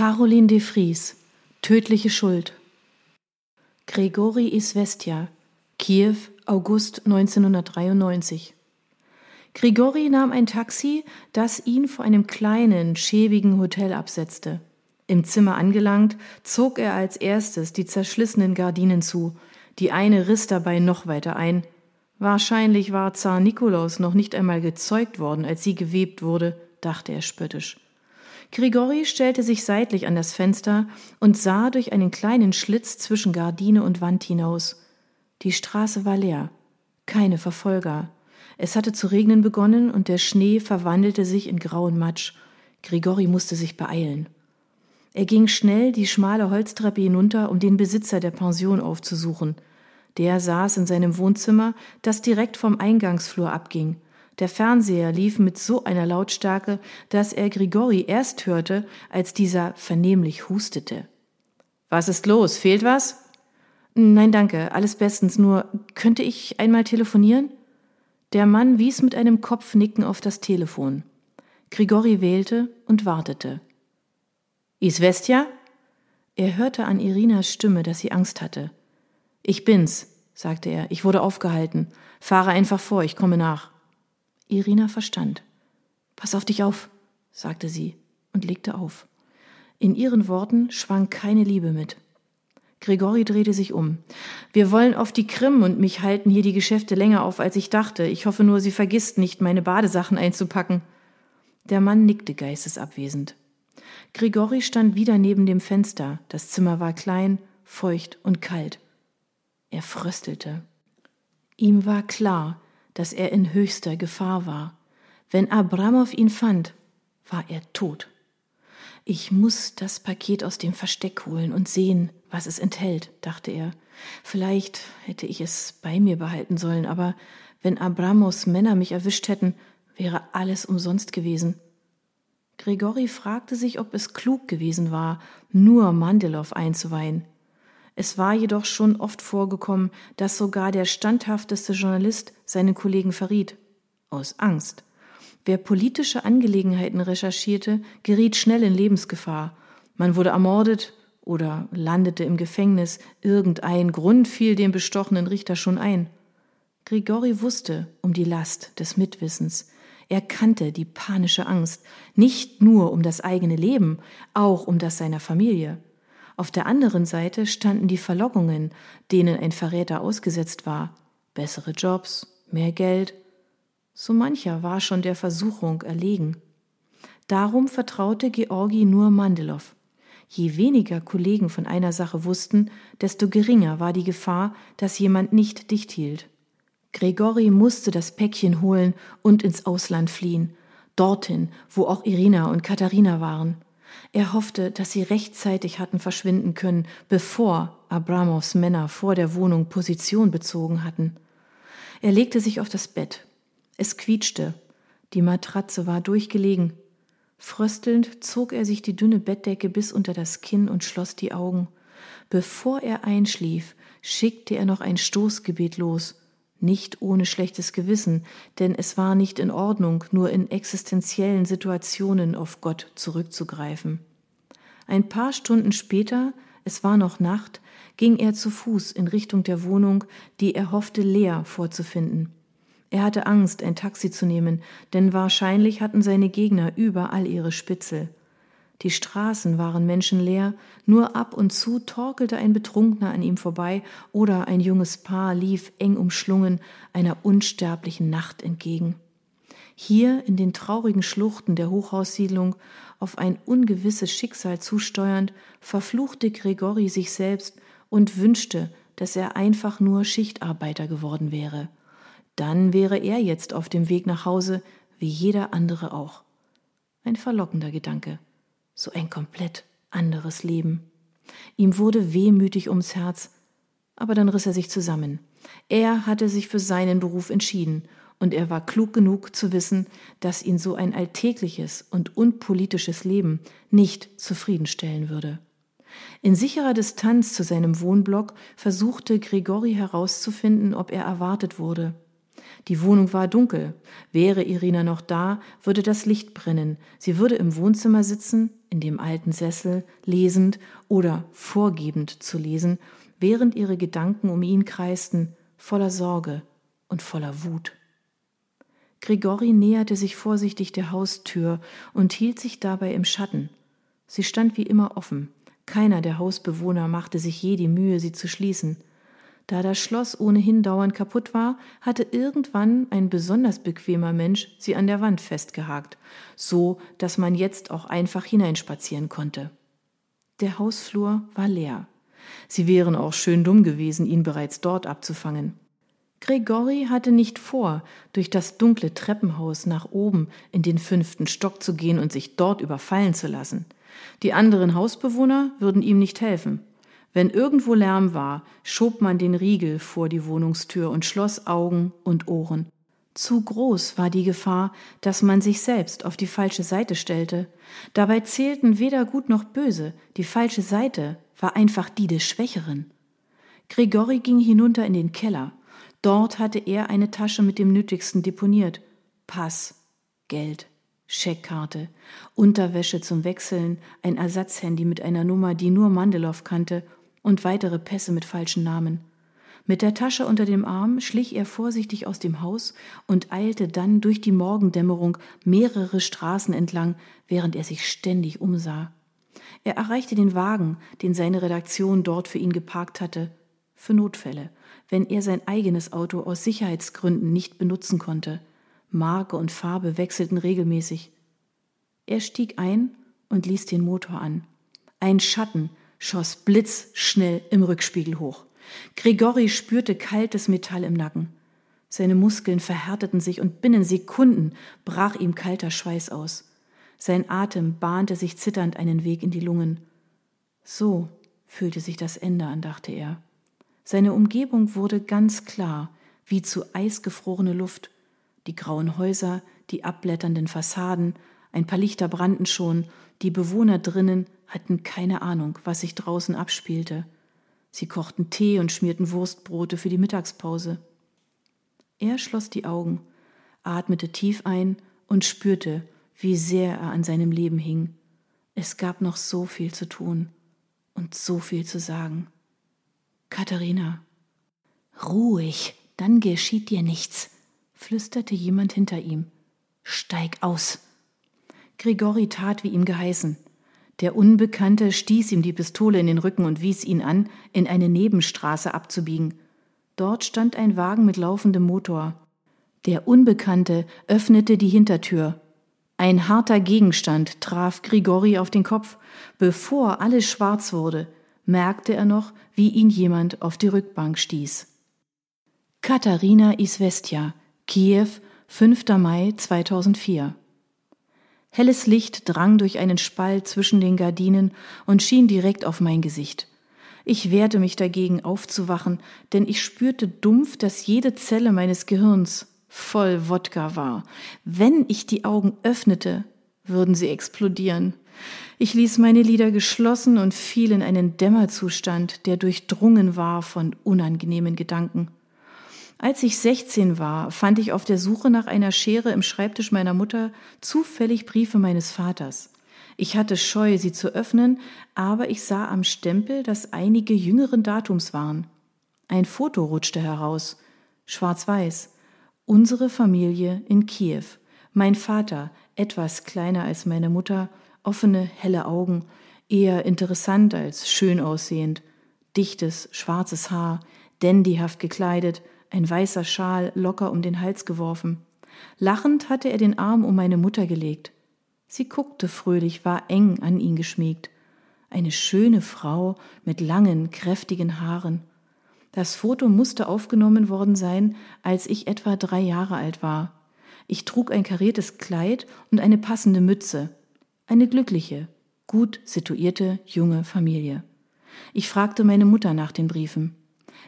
Caroline de Vries Tödliche Schuld Gregori Isvestia Kiew August 1993 Grigori nahm ein Taxi, das ihn vor einem kleinen, schäbigen Hotel absetzte. Im Zimmer angelangt, zog er als erstes die zerschlissenen Gardinen zu. Die eine riss dabei noch weiter ein. Wahrscheinlich war Zar Nikolaus noch nicht einmal gezeugt worden, als sie gewebt wurde, dachte er spöttisch. Grigori stellte sich seitlich an das Fenster und sah durch einen kleinen Schlitz zwischen Gardine und Wand hinaus. Die Straße war leer. Keine Verfolger. Es hatte zu regnen begonnen und der Schnee verwandelte sich in grauen Matsch. Grigori musste sich beeilen. Er ging schnell die schmale Holztreppe hinunter, um den Besitzer der Pension aufzusuchen. Der saß in seinem Wohnzimmer, das direkt vom Eingangsflur abging. Der Fernseher lief mit so einer Lautstärke, dass er Grigori erst hörte, als dieser vernehmlich hustete. Was ist los? Fehlt was? Nein, danke, alles bestens, nur könnte ich einmal telefonieren? Der Mann wies mit einem Kopfnicken auf das Telefon. Grigori wählte und wartete. Isvestia? Er hörte an Irinas Stimme, dass sie Angst hatte. Ich bin's, sagte er. Ich wurde aufgehalten. Fahre einfach vor, ich komme nach. Irina verstand. Pass auf dich auf, sagte sie und legte auf. In ihren Worten schwang keine Liebe mit. Gregori drehte sich um. Wir wollen auf die Krim und mich halten hier die Geschäfte länger auf, als ich dachte. Ich hoffe nur, sie vergisst nicht, meine Badesachen einzupacken. Der Mann nickte geistesabwesend. Grigori stand wieder neben dem Fenster. Das Zimmer war klein, feucht und kalt. Er fröstelte. Ihm war klar, dass er in höchster Gefahr war. Wenn Abramow ihn fand, war er tot. Ich muss das Paket aus dem Versteck holen und sehen, was es enthält, dachte er. Vielleicht hätte ich es bei mir behalten sollen, aber wenn Abramos Männer mich erwischt hätten, wäre alles umsonst gewesen. Gregori fragte sich, ob es klug gewesen war, nur Mandelow einzuweihen. Es war jedoch schon oft vorgekommen, dass sogar der standhafteste Journalist seinen Kollegen verriet. Aus Angst. Wer politische Angelegenheiten recherchierte, geriet schnell in Lebensgefahr. Man wurde ermordet oder landete im Gefängnis. Irgendein Grund fiel dem bestochenen Richter schon ein. Grigori wusste um die Last des Mitwissens. Er kannte die panische Angst, nicht nur um das eigene Leben, auch um das seiner Familie. Auf der anderen Seite standen die Verlockungen, denen ein Verräter ausgesetzt war. Bessere Jobs, mehr Geld, so mancher war schon der Versuchung erlegen. Darum vertraute Georgi nur Mandelow. Je weniger Kollegen von einer Sache wussten, desto geringer war die Gefahr, dass jemand nicht dicht hielt. Gregori musste das Päckchen holen und ins Ausland fliehen, dorthin, wo auch Irina und Katharina waren. Er hoffte, dass sie rechtzeitig hatten verschwinden können, bevor Abramows Männer vor der Wohnung Position bezogen hatten. Er legte sich auf das Bett. Es quietschte. Die Matratze war durchgelegen. Fröstelnd zog er sich die dünne Bettdecke bis unter das Kinn und schloss die Augen. Bevor er einschlief, schickte er noch ein Stoßgebet los, nicht ohne schlechtes Gewissen, denn es war nicht in Ordnung, nur in existenziellen Situationen auf Gott zurückzugreifen. Ein paar Stunden später, es war noch Nacht, ging er zu Fuß in Richtung der Wohnung, die er hoffte leer vorzufinden. Er hatte Angst, ein Taxi zu nehmen, denn wahrscheinlich hatten seine Gegner überall ihre Spitzel. Die Straßen waren menschenleer, nur ab und zu torkelte ein Betrunkener an ihm vorbei oder ein junges Paar lief eng umschlungen einer unsterblichen Nacht entgegen. Hier in den traurigen Schluchten der Hochhaussiedlung, auf ein ungewisses Schicksal zusteuernd, verfluchte Gregori sich selbst und wünschte, dass er einfach nur Schichtarbeiter geworden wäre dann wäre er jetzt auf dem Weg nach Hause, wie jeder andere auch. Ein verlockender Gedanke, so ein komplett anderes Leben. Ihm wurde wehmütig ums Herz, aber dann riss er sich zusammen. Er hatte sich für seinen Beruf entschieden, und er war klug genug zu wissen, dass ihn so ein alltägliches und unpolitisches Leben nicht zufriedenstellen würde. In sicherer Distanz zu seinem Wohnblock versuchte Grigori herauszufinden, ob er erwartet wurde. Die Wohnung war dunkel. Wäre Irina noch da, würde das Licht brennen. Sie würde im Wohnzimmer sitzen, in dem alten Sessel, lesend oder vorgebend zu lesen, während ihre Gedanken um ihn kreisten, voller Sorge und voller Wut. Grigori näherte sich vorsichtig der Haustür und hielt sich dabei im Schatten. Sie stand wie immer offen. Keiner der Hausbewohner machte sich je die Mühe, sie zu schließen. Da das Schloss ohnehin dauernd kaputt war, hatte irgendwann ein besonders bequemer Mensch sie an der Wand festgehakt, so dass man jetzt auch einfach hineinspazieren konnte. Der Hausflur war leer. Sie wären auch schön dumm gewesen, ihn bereits dort abzufangen. Gregori hatte nicht vor, durch das dunkle Treppenhaus nach oben in den fünften Stock zu gehen und sich dort überfallen zu lassen. Die anderen Hausbewohner würden ihm nicht helfen. Wenn irgendwo Lärm war, schob man den Riegel vor die Wohnungstür und schloss Augen und Ohren. Zu groß war die Gefahr, dass man sich selbst auf die falsche Seite stellte. Dabei zählten weder gut noch böse, die falsche Seite war einfach die des Schwächeren. Grigori ging hinunter in den Keller. Dort hatte er eine Tasche mit dem Nötigsten deponiert. Pass, Geld, Scheckkarte, Unterwäsche zum Wechseln, ein Ersatzhandy mit einer Nummer, die nur Mandelow kannte, und weitere Pässe mit falschen Namen. Mit der Tasche unter dem Arm schlich er vorsichtig aus dem Haus und eilte dann durch die Morgendämmerung mehrere Straßen entlang, während er sich ständig umsah. Er erreichte den Wagen, den seine Redaktion dort für ihn geparkt hatte, für Notfälle, wenn er sein eigenes Auto aus Sicherheitsgründen nicht benutzen konnte. Marke und Farbe wechselten regelmäßig. Er stieg ein und ließ den Motor an. Ein Schatten schoss blitzschnell im Rückspiegel hoch. Grigori spürte kaltes Metall im Nacken. Seine Muskeln verhärteten sich und binnen Sekunden brach ihm kalter Schweiß aus. Sein Atem bahnte sich zitternd einen Weg in die Lungen. So fühlte sich das Ende an, dachte er. Seine Umgebung wurde ganz klar, wie zu eisgefrorene Luft. Die grauen Häuser, die abblätternden Fassaden, ein paar Lichter brannten schon, die Bewohner drinnen hatten keine Ahnung, was sich draußen abspielte. Sie kochten Tee und schmierten Wurstbrote für die Mittagspause. Er schloss die Augen, atmete tief ein und spürte, wie sehr er an seinem Leben hing. Es gab noch so viel zu tun und so viel zu sagen. Katharina. Ruhig, dann geschieht dir nichts, flüsterte jemand hinter ihm. Steig aus. Grigori tat wie ihm geheißen. Der Unbekannte stieß ihm die Pistole in den Rücken und wies ihn an, in eine Nebenstraße abzubiegen. Dort stand ein Wagen mit laufendem Motor. Der Unbekannte öffnete die Hintertür. Ein harter Gegenstand traf Grigori auf den Kopf. Bevor alles schwarz wurde, merkte er noch, wie ihn jemand auf die Rückbank stieß. Katharina Isvestia, Kiew, 5. Mai 2004 Helles Licht drang durch einen Spalt zwischen den Gardinen und schien direkt auf mein Gesicht. Ich wehrte mich dagegen aufzuwachen, denn ich spürte dumpf, dass jede Zelle meines Gehirns voll Wodka war. Wenn ich die Augen öffnete, würden sie explodieren. Ich ließ meine Lider geschlossen und fiel in einen Dämmerzustand, der durchdrungen war von unangenehmen Gedanken. Als ich 16 war, fand ich auf der Suche nach einer Schere im Schreibtisch meiner Mutter zufällig Briefe meines Vaters. Ich hatte Scheu, sie zu öffnen, aber ich sah am Stempel, dass einige jüngeren Datums waren. Ein Foto rutschte heraus, schwarz-weiß. Unsere Familie in Kiew. Mein Vater, etwas kleiner als meine Mutter, offene, helle Augen, eher interessant als schön aussehend, dichtes, schwarzes Haar, dandyhaft gekleidet, ein weißer Schal locker um den Hals geworfen. Lachend hatte er den Arm um meine Mutter gelegt. Sie guckte fröhlich, war eng an ihn geschmiegt. Eine schöne Frau mit langen, kräftigen Haaren. Das Foto musste aufgenommen worden sein, als ich etwa drei Jahre alt war. Ich trug ein kariertes Kleid und eine passende Mütze. Eine glückliche, gut situierte junge Familie. Ich fragte meine Mutter nach den Briefen.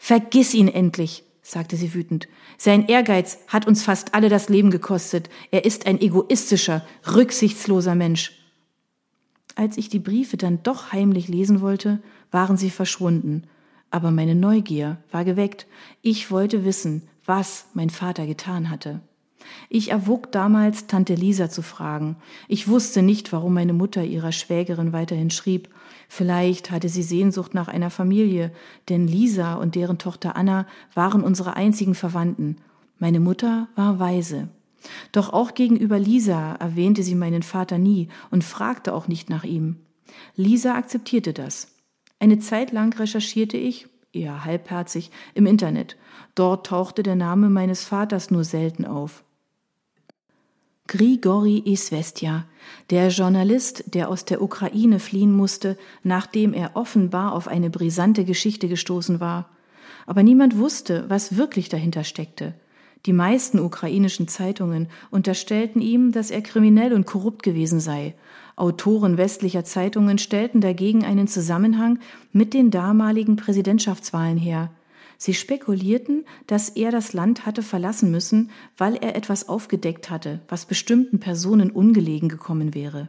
Vergiss ihn endlich, sagte sie wütend. Sein Ehrgeiz hat uns fast alle das Leben gekostet. Er ist ein egoistischer, rücksichtsloser Mensch. Als ich die Briefe dann doch heimlich lesen wollte, waren sie verschwunden. Aber meine Neugier war geweckt. Ich wollte wissen, was mein Vater getan hatte. Ich erwog damals, Tante Lisa zu fragen. Ich wusste nicht, warum meine Mutter ihrer Schwägerin weiterhin schrieb. Vielleicht hatte sie Sehnsucht nach einer Familie, denn Lisa und deren Tochter Anna waren unsere einzigen Verwandten. Meine Mutter war weise. Doch auch gegenüber Lisa erwähnte sie meinen Vater nie und fragte auch nicht nach ihm. Lisa akzeptierte das. Eine Zeit lang recherchierte ich, eher halbherzig, im Internet. Dort tauchte der Name meines Vaters nur selten auf. Grigori Isvestja, der Journalist, der aus der Ukraine fliehen musste, nachdem er offenbar auf eine brisante Geschichte gestoßen war. Aber niemand wusste, was wirklich dahinter steckte. Die meisten ukrainischen Zeitungen unterstellten ihm, dass er kriminell und korrupt gewesen sei. Autoren westlicher Zeitungen stellten dagegen einen Zusammenhang mit den damaligen Präsidentschaftswahlen her. Sie spekulierten, dass er das Land hatte verlassen müssen, weil er etwas aufgedeckt hatte, was bestimmten Personen ungelegen gekommen wäre.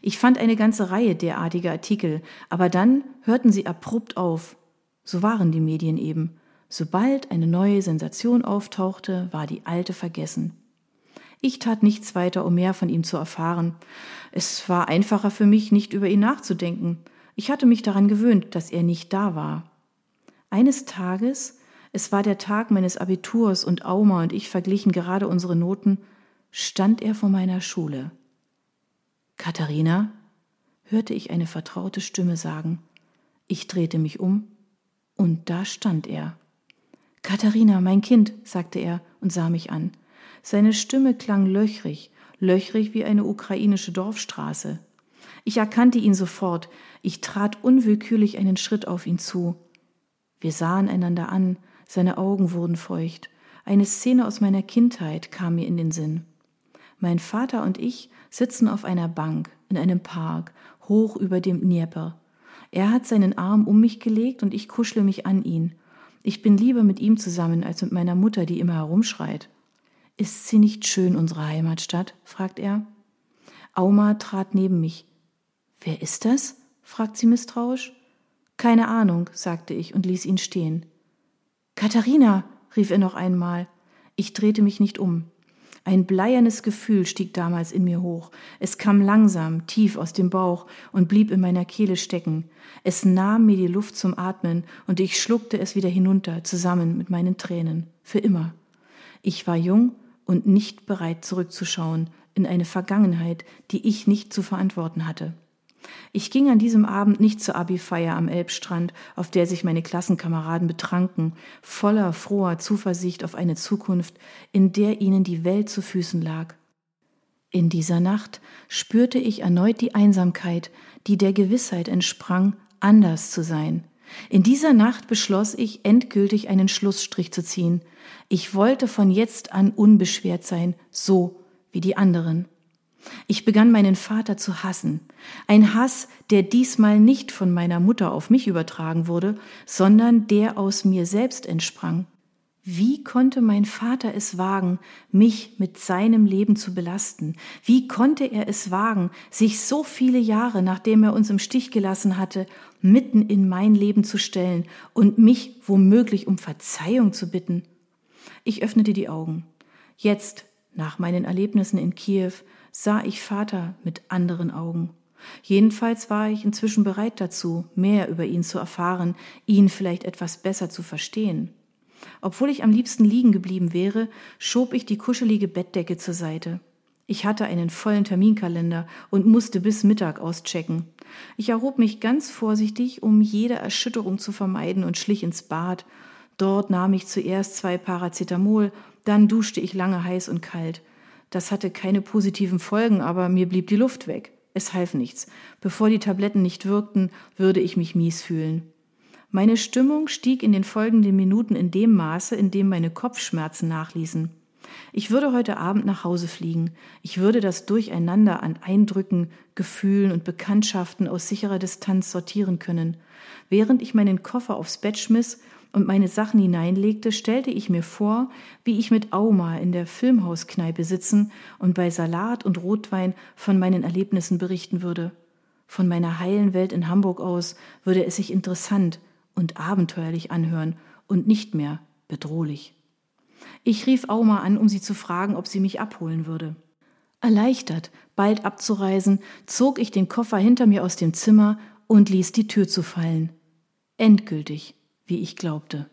Ich fand eine ganze Reihe derartiger Artikel, aber dann hörten sie abrupt auf. So waren die Medien eben. Sobald eine neue Sensation auftauchte, war die alte vergessen. Ich tat nichts weiter, um mehr von ihm zu erfahren. Es war einfacher für mich, nicht über ihn nachzudenken. Ich hatte mich daran gewöhnt, dass er nicht da war. Eines Tages, es war der Tag meines Abiturs und Auma und ich verglichen gerade unsere Noten, stand er vor meiner Schule. Katharina, hörte ich eine vertraute Stimme sagen. Ich drehte mich um, und da stand er. Katharina, mein Kind, sagte er und sah mich an. Seine Stimme klang löchrig, löchrig wie eine ukrainische Dorfstraße. Ich erkannte ihn sofort, ich trat unwillkürlich einen Schritt auf ihn zu. Wir sahen einander an, seine Augen wurden feucht. Eine Szene aus meiner Kindheit kam mir in den Sinn. Mein Vater und ich sitzen auf einer Bank in einem Park, hoch über dem Dnieper. Er hat seinen Arm um mich gelegt und ich kuschle mich an ihn. Ich bin lieber mit ihm zusammen als mit meiner Mutter, die immer herumschreit. Ist sie nicht schön, unsere Heimatstadt? fragt er. Auma trat neben mich. Wer ist das? fragt sie misstrauisch. Keine Ahnung, sagte ich und ließ ihn stehen. Katharina, rief er noch einmal. Ich drehte mich nicht um. Ein bleiernes Gefühl stieg damals in mir hoch. Es kam langsam, tief aus dem Bauch und blieb in meiner Kehle stecken. Es nahm mir die Luft zum Atmen und ich schluckte es wieder hinunter, zusammen mit meinen Tränen. Für immer. Ich war jung und nicht bereit zurückzuschauen in eine Vergangenheit, die ich nicht zu verantworten hatte. Ich ging an diesem Abend nicht zur Abi-Feier am Elbstrand, auf der sich meine Klassenkameraden betranken, voller froher Zuversicht auf eine Zukunft, in der ihnen die Welt zu Füßen lag. In dieser Nacht spürte ich erneut die Einsamkeit, die der Gewissheit entsprang, anders zu sein. In dieser Nacht beschloss ich, endgültig einen Schlussstrich zu ziehen. Ich wollte von jetzt an unbeschwert sein, so wie die anderen. Ich begann meinen Vater zu hassen. Ein Hass, der diesmal nicht von meiner Mutter auf mich übertragen wurde, sondern der aus mir selbst entsprang. Wie konnte mein Vater es wagen, mich mit seinem Leben zu belasten? Wie konnte er es wagen, sich so viele Jahre, nachdem er uns im Stich gelassen hatte, mitten in mein Leben zu stellen und mich womöglich um Verzeihung zu bitten? Ich öffnete die Augen. Jetzt, nach meinen Erlebnissen in Kiew, sah ich Vater mit anderen Augen. Jedenfalls war ich inzwischen bereit dazu, mehr über ihn zu erfahren, ihn vielleicht etwas besser zu verstehen. Obwohl ich am liebsten liegen geblieben wäre, schob ich die kuschelige Bettdecke zur Seite. Ich hatte einen vollen Terminkalender und musste bis Mittag auschecken. Ich erhob mich ganz vorsichtig, um jede Erschütterung zu vermeiden und schlich ins Bad. Dort nahm ich zuerst zwei Paracetamol, dann duschte ich lange heiß und kalt. Das hatte keine positiven Folgen, aber mir blieb die Luft weg. Es half nichts. Bevor die Tabletten nicht wirkten, würde ich mich mies fühlen. Meine Stimmung stieg in den folgenden Minuten in dem Maße, in dem meine Kopfschmerzen nachließen. Ich würde heute Abend nach Hause fliegen. Ich würde das Durcheinander an Eindrücken, Gefühlen und Bekanntschaften aus sicherer Distanz sortieren können. Während ich meinen Koffer aufs Bett schmiss und meine Sachen hineinlegte, stellte ich mir vor, wie ich mit Auma in der Filmhauskneipe sitzen und bei Salat und Rotwein von meinen Erlebnissen berichten würde. Von meiner heilen Welt in Hamburg aus würde es sich interessant und abenteuerlich anhören und nicht mehr bedrohlich. Ich rief Auma an, um sie zu fragen, ob sie mich abholen würde. Erleichtert, bald abzureisen, zog ich den Koffer hinter mir aus dem Zimmer und ließ die Tür zu fallen. Endgültig, wie ich glaubte.